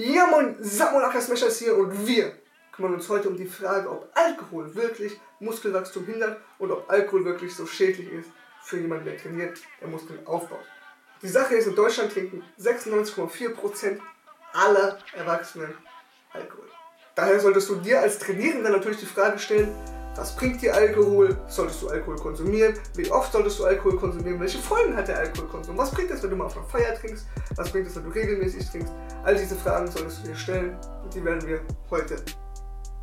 Ja moin, Samuel Smasher ist hier und wir kümmern uns heute um die Frage, ob Alkohol wirklich Muskelwachstum hindert und ob Alkohol wirklich so schädlich ist für jemanden, der trainiert, der Muskeln aufbaut. Die Sache ist, in Deutschland trinken 96,4% aller Erwachsenen Alkohol. Daher solltest du dir als Trainierender natürlich die Frage stellen, was bringt dir Alkohol? Solltest du Alkohol konsumieren? Wie oft solltest du Alkohol konsumieren? Welche Folgen hat der Alkoholkonsum? Was bringt es, wenn du mal auf einer Feier trinkst? Was bringt es, wenn du regelmäßig trinkst? All diese Fragen solltest du dir stellen und die werden wir heute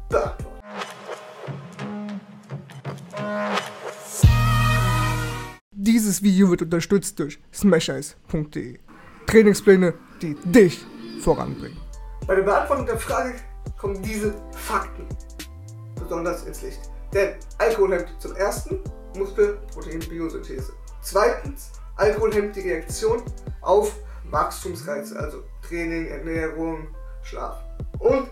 beantworten. Dieses Video wird unterstützt durch smasheyes.de. Trainingspläne, die dich voranbringen. Bei der Beantwortung der Frage kommen diese Fakten besonders ins Licht. Denn Alkohol hemmt zum ersten Muskelproteinbiosynthese. Zweitens, Alkohol hemmt die Reaktion auf Wachstumsreize, also Training, Ernährung, Schlaf. Und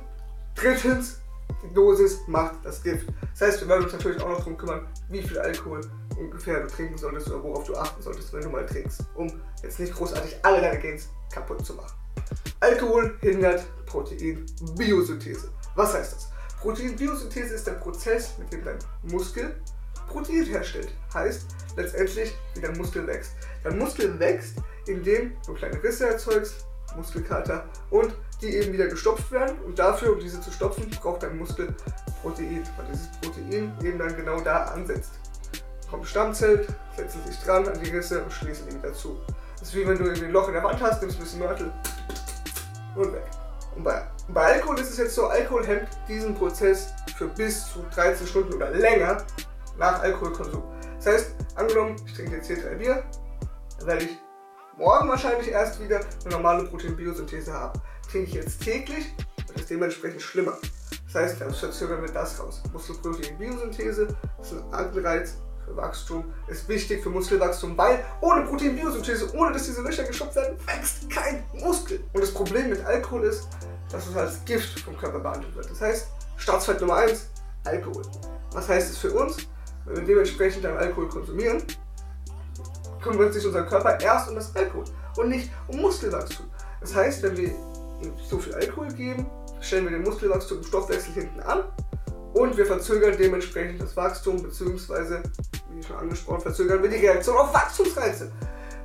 drittens, die Dosis macht das Gift. Das heißt, wir werden uns natürlich auch noch darum kümmern, wie viel Alkohol ungefähr du trinken solltest oder worauf du achten solltest, wenn du mal trinkst, um jetzt nicht großartig alle deine Gains kaputt zu machen. Alkohol hindert Proteinbiosynthese. Was heißt das? Proteinbiosynthese ist der Prozess, mit dem dein Muskel Protein herstellt. Heißt letztendlich, wie dein Muskel wächst. Dein Muskel wächst, indem du kleine Risse erzeugst, Muskelkater, und die eben wieder gestopft werden. Und dafür, um diese zu stopfen, braucht dein Muskel Protein, weil dieses Protein eben dann genau da ansetzt. Kommt Stammzellen, setzen sich dran an die Risse und schließen die wieder zu. Das ist wie wenn du irgendwie ein Loch in der Wand hast, nimmst ein bisschen Mörtel und weg. Und bei, bei Alkohol ist es jetzt so, Alkohol hemmt diesen Prozess für bis zu 13 Stunden oder länger nach Alkoholkonsum. Das heißt, angenommen, ich trinke jetzt hier drei Bier, dann werde ich morgen wahrscheinlich erst wieder eine normale Proteinbiosynthese haben. Trinke ich jetzt täglich, wird es dementsprechend schlimmer. Das heißt, dann verzögern wir das raus. Muskelproteinbiosynthese ist ein Anreiz für Wachstum, ist wichtig für Muskelwachstum, weil ohne Proteinbiosynthese, ohne dass diese Löcher gestopft werden, wächst kein Muskel. Und das Problem mit Alkohol ist, dass es als Gift vom Körper behandelt wird. Das heißt, Staatsfeind Nummer 1, Alkohol. Was heißt es für uns? Wenn wir dementsprechend dann Alkohol konsumieren, kümmert sich unser Körper erst um das Alkohol und nicht um Muskelwachstum. Das heißt, wenn wir ihm so viel Alkohol geben, stellen wir den Muskelwachstum im Stoffwechsel hinten an und wir verzögern dementsprechend das Wachstum, beziehungsweise, wie schon angesprochen, verzögern wir die Reaktion auf Wachstumsreize.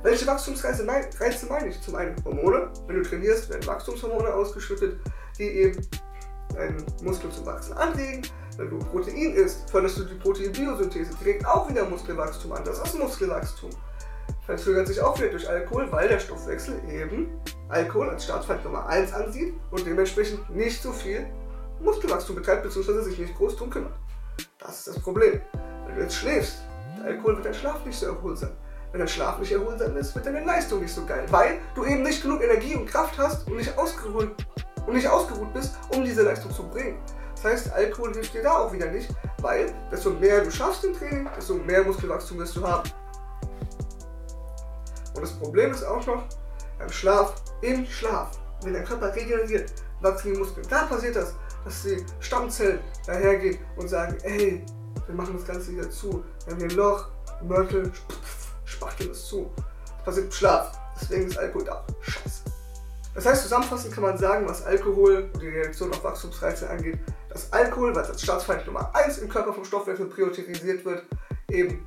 Welche Wachstumsreize Reize meine ich? Zum einen Hormone. Wenn du trainierst, werden Wachstumshormone ausgeschüttet, die eben deinen Muskel zum Wachsen anregen. Wenn du Protein isst, förderst du die Proteinbiosynthese, die regt auch wieder Muskelwachstum an. Das ist Muskelwachstum. Verzögert sich auch wieder durch Alkohol, weil der Stoffwechsel eben Alkohol als Startfeind Nummer 1 ansieht und dementsprechend nicht so viel Muskelwachstum betreibt, beziehungsweise sich nicht groß drum kümmert. Das ist das Problem. Wenn du jetzt schläfst, der Alkohol wird dein Schlaf nicht so erholsam. Wenn dein Schlaf nicht erholsam ist, wird deine Leistung nicht so geil, weil du eben nicht genug Energie und Kraft hast und nicht ausgeruht, und nicht ausgeruht bist, um diese Leistung zu bringen. Das heißt, Alkohol hilft dir da auch wieder nicht, weil desto mehr du schaffst im Training, desto mehr Muskelwachstum wirst du haben. Und das Problem ist auch noch, beim Schlaf, im Schlaf, wenn dein Körper regeneriert, wachsen die Muskeln. Da passiert das, dass die Stammzellen dahergehen und sagen, ey, wir machen das Ganze wieder zu. Wir haben hier Loch, Mörtel, spachteln es zu. Das passiert im Schlaf. Deswegen ist Alkohol da. Scheiße. Das heißt, zusammenfassend kann man sagen, was Alkohol und die Reaktion auf Wachstumsreize angeht, dass Alkohol, was als Staatsfeind Nummer 1 im Körper vom Stoffwechsel priorisiert wird, eben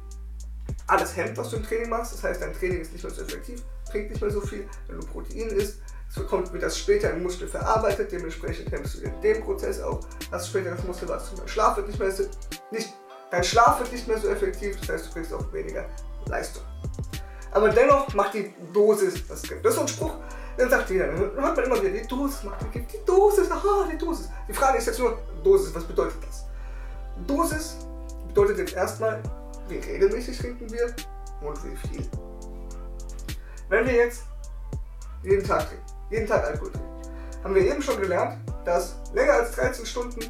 alles hemmt, was du im Training machst. Das heißt, dein Training ist nicht mehr so effektiv, bringt nicht mehr so viel, wenn du Protein isst. So kommt, wird das später im Muskel verarbeitet, dementsprechend hemmst du den Prozess auch, hast später das Muskelwachstum. Dein Schlaf wird nicht mehr so, nicht, dein Schlaf wird nicht mehr so effektiv, das heißt, du kriegst auch weniger Leistung. Aber dennoch macht die Dosis das Gift. Das ist so ein Spruch, dann sagt jeder, dann hört man immer wieder, die Dosis macht die Gift. Die Dosis, aha, die Dosis. Die Frage ist jetzt nur, Dosis, was bedeutet das? Dosis bedeutet jetzt erstmal, wie regelmäßig trinken wir und wie viel. Wenn wir jetzt jeden Tag trinken, jeden Tag Alkohol trinken, haben wir eben schon gelernt, dass länger als 13 Stunden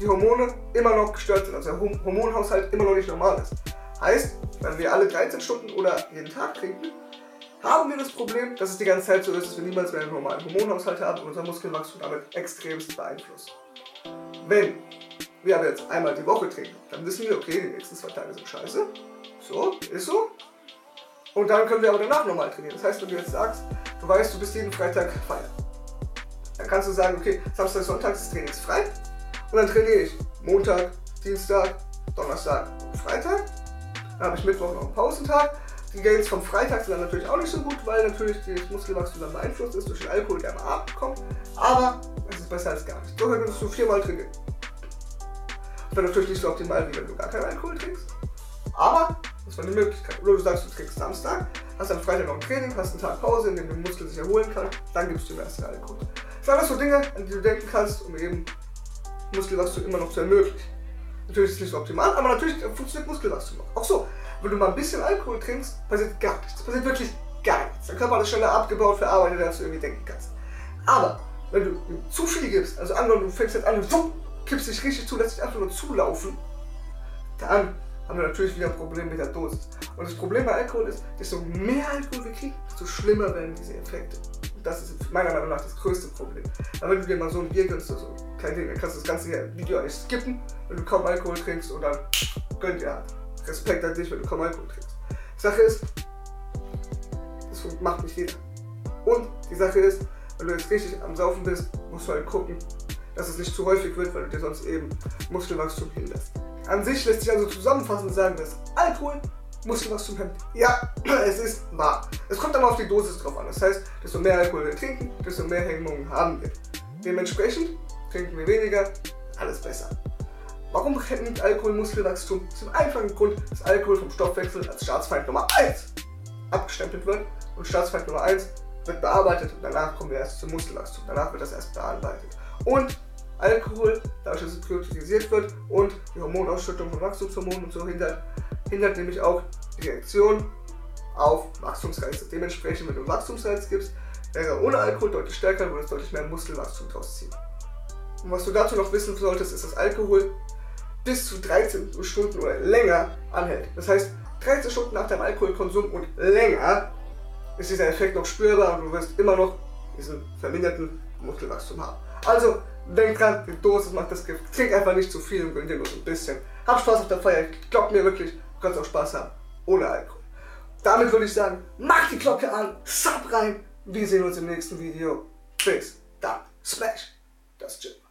die Hormone immer noch gestört sind, also der Hormonhaushalt immer noch nicht normal ist. Heißt, wenn wir alle 13 Stunden oder jeden Tag trinken, haben wir das Problem, dass es die ganze Zeit so ist, dass wir niemals mehr einen normalen Hormonhaushalt haben und unser Muskelwachstum damit extremst beeinflusst. Wenn wir aber jetzt einmal die Woche trinken, dann wissen wir, okay, die nächsten zwei Tage sind scheiße. So, ist so. Und dann können wir aber danach nochmal trainieren. Das heißt, wenn du jetzt sagst, du weißt, du bist jeden Freitag feiern. Dann kannst du sagen, okay, Samstag, Sonntag ist trainingsfrei und dann trainiere ich Montag, Dienstag, Donnerstag, Freitag. Dann habe ich Mittwoch noch einen Pausentag. Die Gains vom Freitag sind dann natürlich auch nicht so gut, weil natürlich das Muskelwachstum dann beeinflusst ist durch den Alkohol, der am Abend kommt. Aber es ist besser als gar nicht. So könntest du viermal trainieren. Das wäre natürlich nicht so optimal, wie wenn du gar keinen Alkohol trinkst. Aber das wäre eine Möglichkeit. Oder du sagst, du trinkst Samstag, hast am Freitag noch ein Training, hast einen Tag Pause, in dem der Muskel sich erholen kann, dann gibst du ihm erst den Alkohol. Das sind alles so Dinge, an die du denken kannst, um eben Muskelwachstum immer noch zu ermöglichen. Natürlich ist es nicht so optimal, aber natürlich funktioniert Muskelwachstum auch. Auch so, wenn du mal ein bisschen Alkohol trinkst, passiert gar nichts. Passiert wirklich gar nichts. Dein Körper hat es schneller abgebaut, verarbeitet, als du irgendwie denken kannst. Aber wenn du ihm zu viel gibst, also angenommen, du fängst jetzt an und kippst dich richtig zu, lässt dich einfach nur zulaufen, dann haben wir natürlich wieder ein Problem mit der Dosis. Und das Problem bei Alkohol ist, desto mehr Alkohol wir kriegen, desto schlimmer werden diese Effekte. Das ist meiner Meinung nach das größte Problem. Aber wenn du dir mal so ein Bier gönnst oder so, kein Ding, dann kannst du das ganze Video eigentlich skippen, wenn du kaum Alkohol trinkst und dann gönn dir halt. Respekt an dich, wenn du kaum Alkohol trinkst. Die Sache ist, das macht nicht jeder. Und die Sache ist, wenn du jetzt richtig am Saufen bist, musst du halt gucken, dass es nicht zu häufig wird, weil du dir sonst eben Muskelwachstum hinlässt. An sich lässt sich also zusammenfassend sagen, dass Alkohol Muskelwachstum hemmt. Ja, es ist wahr. Es kommt aber auf die Dosis drauf an. Das heißt, desto mehr Alkohol wir trinken, desto mehr Hemmungen haben wir. Dementsprechend trinken wir weniger, alles besser. Warum hemmt Alkohol Muskelwachstum? Zum einfachen Grund, dass Alkohol vom Stoffwechsel als Staatsfeind Nummer 1 abgestempelt wird und Staatsfeind Nummer 1 wird bearbeitet und danach kommen wir erst zum Muskelwachstum. Danach wird das erst bearbeitet. Und Alkohol, dadurch, dass es priorisiert wird und die Hormonausschüttung von Wachstumshormonen und so hindert, hindert nämlich auch die Reaktion auf Wachstumsreize. Dementsprechend, wenn du Wachstumsreiz gibst, wäre ohne Alkohol deutlich stärker, würde es deutlich mehr Muskelwachstum draus ziehen. Und was du dazu noch wissen solltest, ist, dass Alkohol bis zu 13 Stunden oder länger anhält. Das heißt, 13 Stunden nach deinem Alkoholkonsum und länger ist dieser Effekt noch spürbar und du wirst immer noch diesen verminderten Muskelwachstum haben. Also denk dran, die Dosis macht das Gift. Trink einfach nicht zu viel und gönn dir nur so ein bisschen. Hab Spaß auf der Feier. Glaub mir wirklich, kannst auch Spaß haben. Ohne Alkohol. Damit würde ich sagen, mach die Glocke an, sub rein. Wir sehen uns im nächsten Video. Bis dann. Smash das Gym.